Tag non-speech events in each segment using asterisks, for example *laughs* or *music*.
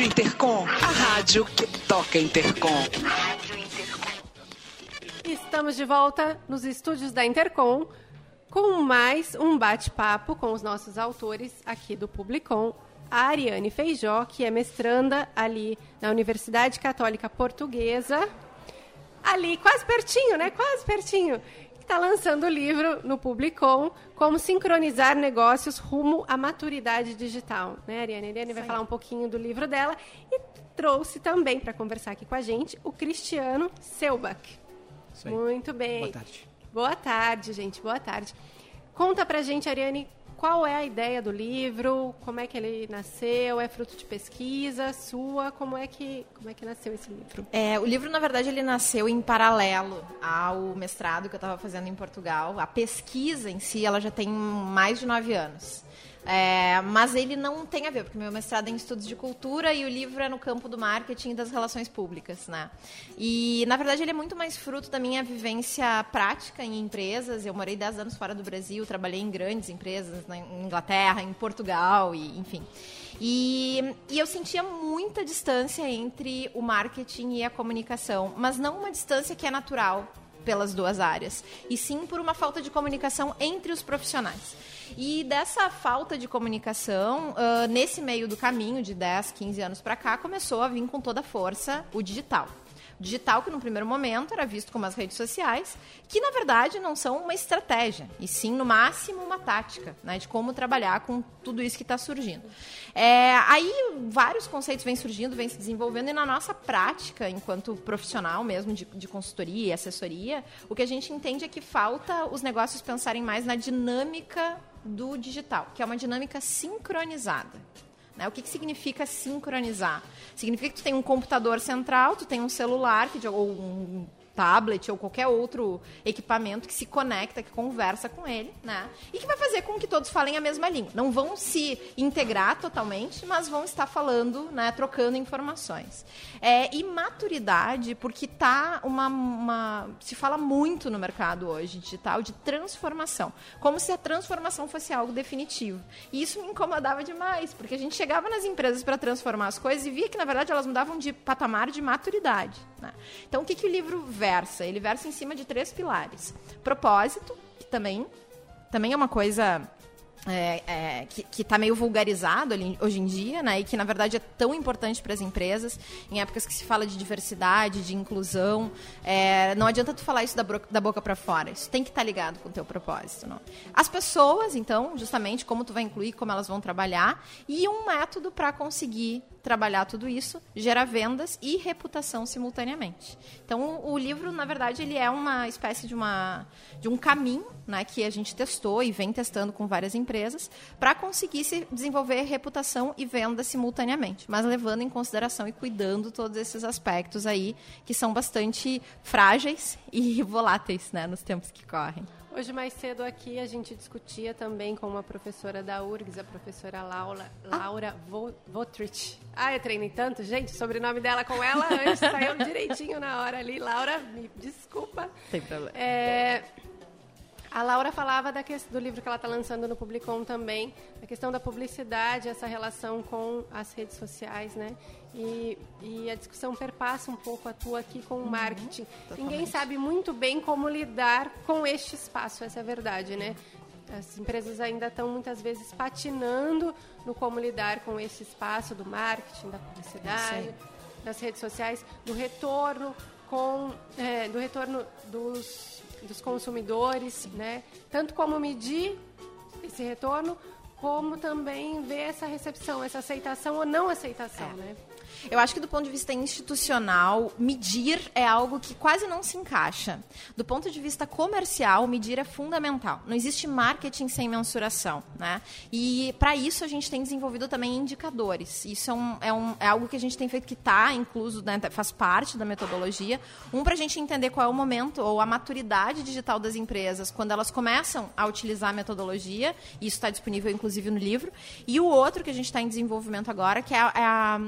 Rádio Intercom, a rádio que toca Intercom. Estamos de volta nos estúdios da Intercom com mais um bate-papo com os nossos autores aqui do Publicom. A Ariane Feijó, que é mestranda ali na Universidade Católica Portuguesa, ali quase pertinho, né? Quase pertinho. Está lançando o livro no Publicom, Como Sincronizar Negócios Rumo à Maturidade Digital. Né, Ariane? A Ariane vai falar um pouquinho do livro dela e trouxe também para conversar aqui com a gente o Cristiano Selbach. Muito bem. Boa tarde. Boa tarde, gente. Boa tarde. Conta pra gente, Ariane, qual é a ideia do livro? Como é que ele nasceu? É fruto de pesquisa sua? Como é que, como é que nasceu esse livro? É, o livro, na verdade, ele nasceu em paralelo ao mestrado que eu estava fazendo em Portugal. A pesquisa em si, ela já tem mais de nove anos. É, mas ele não tem a ver, porque meu mestrado é em estudos de cultura e o livro é no campo do marketing e das relações públicas, né? E, na verdade, ele é muito mais fruto da minha vivência prática em empresas. Eu morei 10 anos fora do Brasil, trabalhei em grandes empresas na Inglaterra, em Portugal, e enfim. E, e, eu sentia muita distância entre o marketing e a comunicação, mas não uma distância que é natural pelas duas áreas, e sim por uma falta de comunicação entre os profissionais. E dessa falta de comunicação, uh, nesse meio do caminho, de 10, 15 anos para cá, começou a vir com toda força o digital digital, que no primeiro momento era visto como as redes sociais, que na verdade não são uma estratégia, e sim, no máximo, uma tática né, de como trabalhar com tudo isso que está surgindo. É, aí vários conceitos vêm surgindo, vêm se desenvolvendo, e na nossa prática, enquanto profissional mesmo de, de consultoria e assessoria, o que a gente entende é que falta os negócios pensarem mais na dinâmica do digital, que é uma dinâmica sincronizada. Né? O que, que significa sincronizar? Significa que tu tem um computador central, tu tem um celular que, ou um tablet ou qualquer outro equipamento que se conecta, que conversa com ele, né? E que vai fazer com que todos falem a mesma língua. Não vão se integrar totalmente, mas vão estar falando, né, trocando informações. É, e maturidade, porque tá uma, uma se fala muito no mercado hoje digital de transformação, como se a transformação fosse algo definitivo. E isso me incomodava demais, porque a gente chegava nas empresas para transformar as coisas e via que na verdade elas mudavam de patamar de maturidade. Né? Então o que, que o livro versa? Ele versa em cima de três pilares. Propósito, que também, também é uma coisa é, é, que está meio vulgarizado hoje em dia, né? E que na verdade é tão importante para as empresas em épocas que se fala de diversidade, de inclusão. É, não adianta tu falar isso da, da boca para fora. Isso tem que estar tá ligado com o teu propósito. Não? As pessoas, então, justamente como tu vai incluir, como elas vão trabalhar e um método para conseguir trabalhar tudo isso, gera vendas e reputação simultaneamente. Então, o livro, na verdade, ele é uma espécie de, uma, de um caminho né, que a gente testou e vem testando com várias empresas para conseguir se desenvolver reputação e venda simultaneamente, mas levando em consideração e cuidando todos esses aspectos aí que são bastante frágeis e *laughs* voláteis né, nos tempos que correm. Hoje, mais cedo aqui, a gente discutia também com uma professora da URGS, a professora Laura, Laura ah. Votrich. Ah, eu treinei tanto, gente, sobrenome dela com ela antes saiu direitinho na hora ali. Laura, me desculpa. Tem problema. É, a Laura falava da questão, do livro que ela está lançando no Publicom também, a questão da publicidade, essa relação com as redes sociais, né? E, e a discussão perpassa um pouco a tua aqui com o uhum, marketing. Ninguém sabe muito bem como lidar com este espaço, essa é a verdade, né? As empresas ainda estão muitas vezes patinando no como lidar com esse espaço do marketing, da publicidade, das redes sociais, do retorno com é, do retorno dos dos consumidores, né? Tanto como medir esse retorno, como também ver essa recepção, essa aceitação ou não aceitação, é. né? Eu acho que do ponto de vista institucional, medir é algo que quase não se encaixa. Do ponto de vista comercial, medir é fundamental. Não existe marketing sem mensuração, né? E para isso a gente tem desenvolvido também indicadores. Isso é, um, é, um, é algo que a gente tem feito que está incluso, né, faz parte da metodologia. Um para a gente entender qual é o momento ou a maturidade digital das empresas quando elas começam a utilizar a metodologia. Isso está disponível inclusive no livro. E o outro que a gente está em desenvolvimento agora, que é a, é a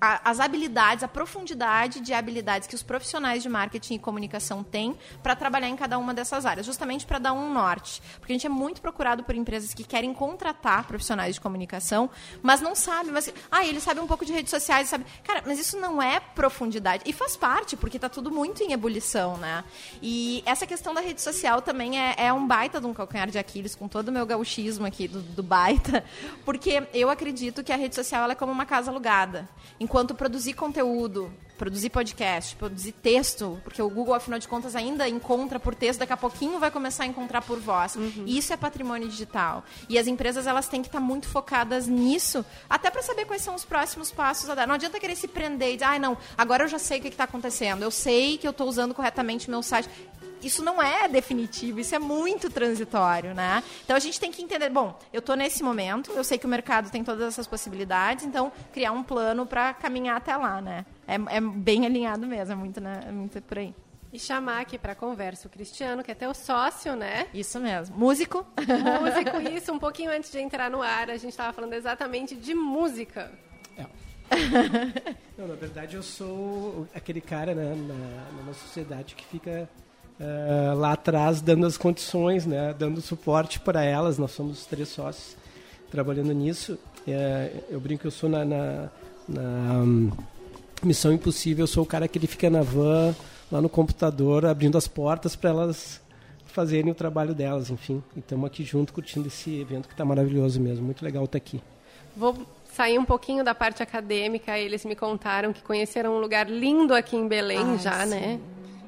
a, as habilidades, a profundidade de habilidades que os profissionais de marketing e comunicação têm para trabalhar em cada uma dessas áreas, justamente para dar um norte. Porque a gente é muito procurado por empresas que querem contratar profissionais de comunicação, mas não sabem, mas ah, ele sabe um pouco de redes sociais, sabe? Cara, mas isso não é profundidade e faz parte, porque está tudo muito em ebulição, né? E essa questão da rede social também é, é um baita de um calcanhar de Aquiles com todo o meu gauchismo aqui do, do baita, *laughs* porque eu acredito que a rede social é como uma casa alugada. Enquanto produzir conteúdo, produzir podcast, produzir texto, porque o Google, afinal de contas, ainda encontra por texto, daqui a pouquinho vai começar a encontrar por voz. Uhum. Isso é patrimônio digital. E as empresas elas têm que estar muito focadas nisso, até para saber quais são os próximos passos a dar. Não adianta querer se prender e dizer, ah, não, agora eu já sei o que está acontecendo, eu sei que eu estou usando corretamente o meu site isso não é definitivo, isso é muito transitório, né? Então a gente tem que entender, bom, eu estou nesse momento, eu sei que o mercado tem todas essas possibilidades, então criar um plano para caminhar até lá, né? É, é, bem alinhado mesmo, é muito, né? é muito por aí. E chamar aqui para conversa o Cristiano, que é teu sócio, né? Isso mesmo. Músico. Músico, *laughs* isso. Um pouquinho antes de entrar no ar, a gente estava falando exatamente de música. É. Não, na verdade, eu sou aquele cara né, na, numa sociedade que fica uh, lá atrás dando as condições, né, dando suporte para elas. Nós somos três sócios trabalhando nisso. Uh, eu brinco que eu sou na, na, na um, Missão Impossível, eu sou o cara que ele fica na van, lá no computador, abrindo as portas para elas fazerem o trabalho delas, enfim. E estamos aqui junto curtindo esse evento que está maravilhoso mesmo. Muito legal estar tá aqui. Vou sair um pouquinho da parte acadêmica. Eles me contaram que conheceram um lugar lindo aqui em Belém ah, já, sim. né?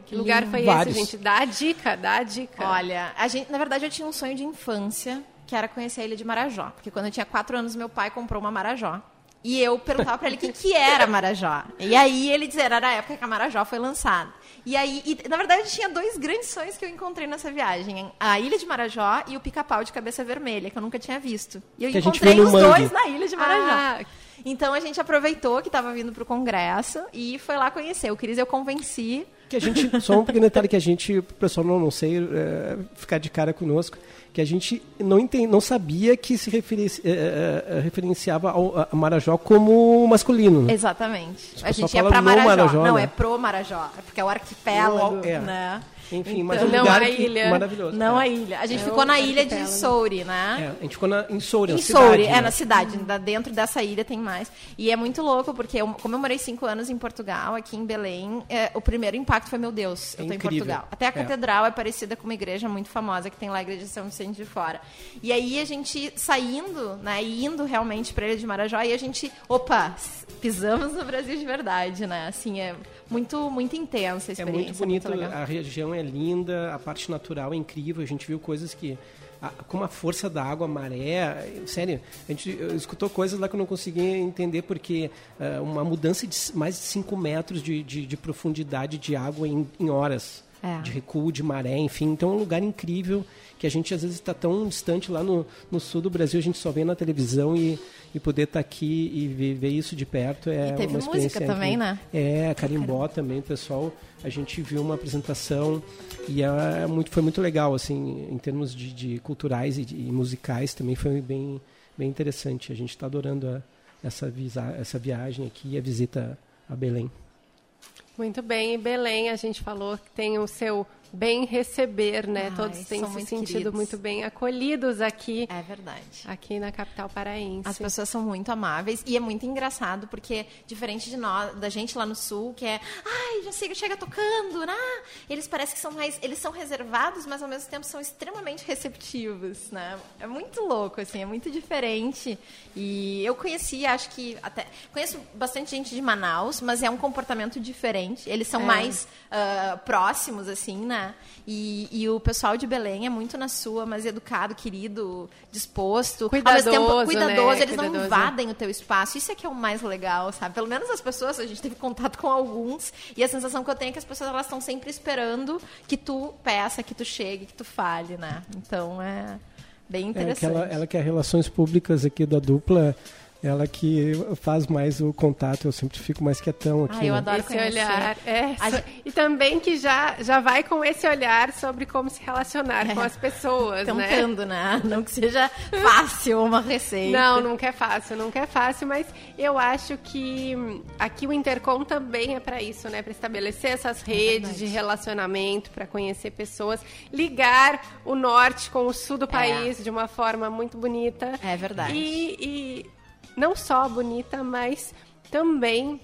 Que lugar foi Vários. esse, gente? Dá a dica, dá a dica. Olha, a gente, na verdade eu tinha um sonho de infância, que era conhecer a ilha de Marajó. Porque quando eu tinha quatro anos, meu pai comprou uma Marajó. E eu perguntava para ele o que, que era Marajó. E aí ele dizia, era a época que a Marajó foi lançada. E aí, e, na verdade, tinha dois grandes sonhos que eu encontrei nessa viagem. A Ilha de Marajó e o pica-pau de cabeça vermelha, que eu nunca tinha visto. E eu que encontrei os dois na Ilha de Marajó. Ah, então a gente aproveitou que estava vindo para o congresso e foi lá conhecer. O Cris eu convenci que a gente, só um pequeno detalhe que a gente, o pessoal não, não sei, é, ficar de cara conosco, que a gente não, entende, não sabia que se referenci, é, é, referenciava ao, a Marajó como masculino. Né? Exatamente. A gente ia para Marajó. Marajó. Não, né? é pro Marajó, é porque é o arquipélago, é. né? Enfim, mas então, um lugar a ilha. maravilhoso. Não é. a ilha. A gente é ficou na ilha de Souri, né? É, a gente ficou na, em Souri, em na Souri, cidade. é, né? na cidade. Dentro dessa ilha tem mais. E é muito louco, porque eu, como eu morei cinco anos em Portugal, aqui em Belém, é, o primeiro impacto foi, meu Deus, eu tô em Portugal. Até a é. catedral é. parecida com uma igreja muito famosa que tem lá a igreja de São Vicente de Fora. E aí a gente saindo, né, indo realmente para a Ilha de Marajó, e a gente, opa, pisamos no Brasil de verdade, né? Assim, é muito, muito intensa a experiência. É muito bonito, muito a região é linda, a parte natural é incrível, a gente viu coisas que a, como a força da água, a maré, sério, a gente escutou coisas lá que eu não conseguia entender porque uh, uma mudança de mais de 5 metros de, de, de, profundidade de água em, em horas, é. de recuo de maré, enfim, então é um lugar incrível que a gente às vezes está tão distante lá no, no sul do Brasil, a gente só vê na televisão e, e poder estar tá aqui e ver, ver, isso de perto é e teve uma experiência música também, né? É, Carimbó também, pessoal, a gente viu uma apresentação e é muito, foi muito legal, assim, em termos de, de culturais e, de, e, musicais também foi bem, bem interessante. A gente está adorando a, essa, visa, essa viagem aqui e a visita a Belém. Muito bem, Belém, a gente falou que tem o seu bem receber, né? Ai, Todos têm se sentido queridos. muito bem acolhidos aqui. É verdade. Aqui na capital paraense. As pessoas são muito amáveis e é muito engraçado porque diferente de nós, da gente lá no sul, que é, ai, já chega, chega tocando, né? Eles parecem que são mais, eles são reservados, mas ao mesmo tempo são extremamente receptivos, né? É muito louco assim, é muito diferente. E eu conheci, acho que até conheço bastante gente de Manaus, mas é um comportamento diferente. Eles são é. mais uh, próximos assim, né? E, e, o pessoal de Belém é muito na sua, mas educado, querido, disposto. Cuidadoso, ao mesmo tempo, cuidadoso. Né? Eles cuidadoso. não invadem o teu espaço. Isso é que é o mais legal, sabe? Pelo menos as pessoas, a gente teve contato com alguns, e a sensação que eu tenho é que as pessoas elas estão sempre esperando que tu peça, que tu chegue, que tu fale, né? Então é bem interessante. É, ela, ela que é relações públicas aqui da dupla ela que faz mais o contato, eu sempre fico mais quietão aqui. Ah, eu né? adoro esse conhecer. olhar. É, so- E também que já, já vai com esse olhar sobre como se relacionar É. com as pessoas, né? Tentando, né? Não que seja fácil uma receita. Não, nunca é fácil, nunca é fácil, mas eu acho que aqui o Intercom também é para isso, né? Para estabelecer essas redes de relacionamento, para conhecer pessoas, ligar o norte com o sul do país de uma forma muito bonita. É verdade. E, e não só bonita, mas também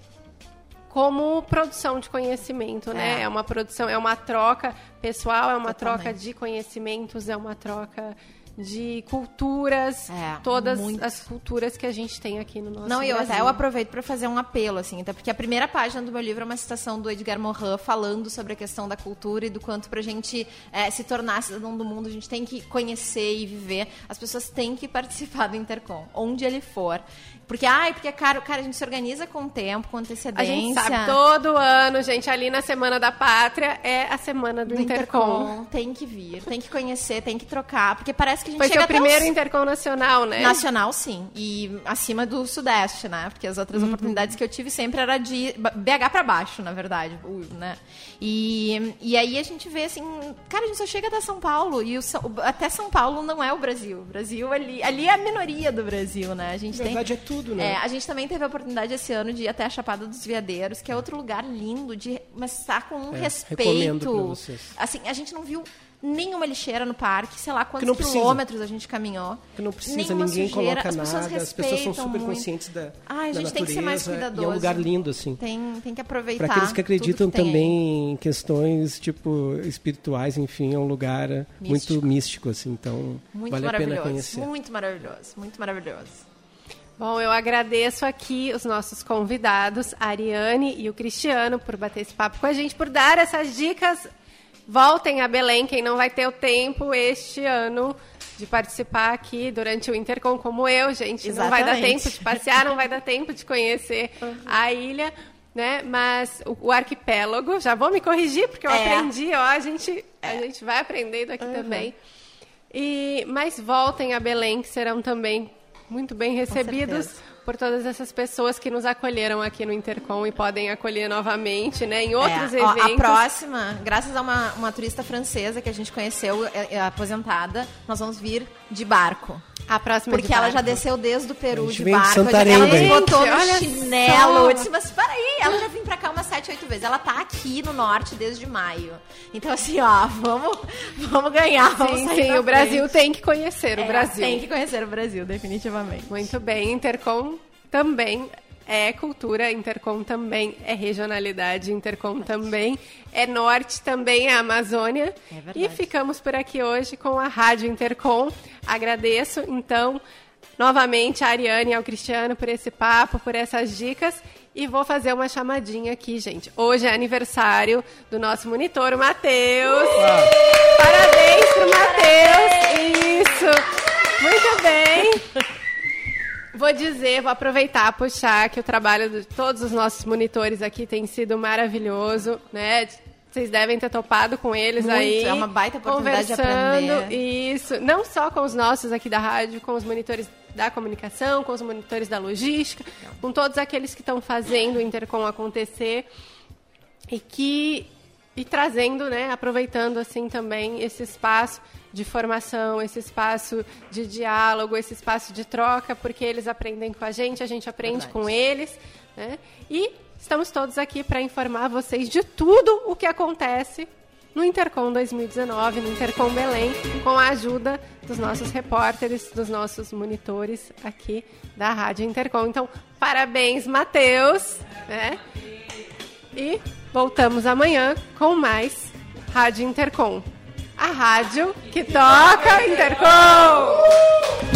como produção de conhecimento, né? É. É uma produção, é uma troca pessoal, é uma Totalmente. troca de conhecimentos, é uma troca de culturas, É, todas muito. as culturas que a gente tem aqui no nosso Não, e eu Brasil. até eu aproveito para fazer um apelo, assim, até porque a primeira página do meu livro é uma citação do Edgar Morin falando sobre a questão da cultura e do quanto pra gente é, se tornar cidadão do mundo, a gente tem que conhecer e viver. As pessoas têm que participar do Intercom, onde ele for. Porque, ai, porque é caro, cara, a gente se organiza com tempo, com antecedência. A gente sabe, todo ano, gente, ali na Semana da Pátria é a Semana do, do Intercom. Intercom. Tem que vir, tem que conhecer, tem que trocar, porque parece que a gente Foi chega seu primeiro os- Intercom nacional, né? Nacional, sim. E acima do Sudeste, né? Porque as outras oportunidades que eu tive sempre era de BH pra baixo, na verdade. Né? E, e aí a gente vê assim, cara, a gente só chega até São Paulo. E o até São Paulo não é o Brasil. O Brasil ali, ali é a minoria do Brasil, né? A gente Na tem. verdade é tudo, né? É, a gente também teve a oportunidade esse ano de ir até a Chapada dos Veadeiros, que é outro lugar lindo, de começar com um É, respeito. Assim, a gente não viu nenhuma lixeira no parque, sei lá quantos quilômetros a gente caminhou. Que não precisa, Nenhuma ninguém sujeira, coloca as pessoas nada, as pessoas são super muito. conscientes da, Ai, a da gente tem que ser mais natureza, cuidadoso. E é um lugar lindo, assim. Tem, tem que aproveitar. Para aqueles que acreditam aí. também em questões, tipo, espirituais, enfim, é um lugar Místico. muito místico, assim, então Muito vale a pena maravilhoso. conhecer. Muito maravilhoso. Muito maravilhoso. Bom, eu agradeço aqui os nossos convidados, a Ariane e o Cristiano, por bater esse papo com a gente, por dar essas dicas. Voltem a Belém, quem não vai ter o tempo este ano de participar aqui durante o Intercom, como eu, gente. Não vai dar Exatamente. tempo de passear, não vai dar tempo de conhecer a ilha, né? Mas o, o arquipélago, já vou me corrigir, porque eu É. aprendi, ó, a gente, a gente vai aprendendo aqui também. E, mas voltem a Belém, que serão também muito bem recebidos. Por todas essas pessoas que nos acolheram aqui no Intercom e podem acolher novamente, né, em outros É, ó, eventos. a próxima, graças a uma, uma turista francesa que a gente conheceu, é, é aposentada, nós vamos vir de barco. A próxima Porque de ela já barco. desceu desde o Peru de vem de barco. Santarém, ela daí. botou Gente, no chinelo. só. Eu disse, mas peraí, ela já vem pra cá umas 7, 8 vezes. Ela tá aqui no norte desde maio. Então, assim, ó, vamos, vamos ganhar. Vamos Sim, sair sim, o Brasil frente. tem que conhecer o É, Brasil. Tem que conhecer o Brasil, definitivamente. Muito bem, Intercom também é cultura, Intercom também é regionalidade, Intercom também é norte, também é Amazônia. É verdade. e ficamos por aqui hoje com a Rádio Intercom. Agradeço, então, novamente a Ariane e ao Cristiano por esse papo, por essas dicas. E vou fazer uma chamadinha aqui, gente. Hoje é aniversário do nosso monitor, o Matheus. Parabéns pro Matheus! Isso! Muito bem! *laughs* Vou dizer, vou aproveitar, puxar que o trabalho de todos os nossos monitores aqui tem sido maravilhoso, né? Vocês devem ter topado com eles Muito, aí. é uma baita oportunidade de conversando, aprender. Isso, não só com os nossos aqui da rádio, com os monitores da comunicação, com os monitores da logística, com todos aqueles que estão fazendo o Intercom acontecer e que e trazendo, né, aproveitando assim também esse espaço de formação, esse espaço de diálogo, esse espaço de troca, porque eles aprendem com a gente, a gente aprende Verdade. com eles, né? E estamos todos aqui para informar vocês de tudo o que acontece no Intercom 2019, no Intercom Belém, com a ajuda dos nossos repórteres, dos nossos monitores aqui da Rádio Intercom. Então, parabéns, Matheus, né? E voltamos amanhã com mais Rádio Intercom. A rádio que toca Intercom!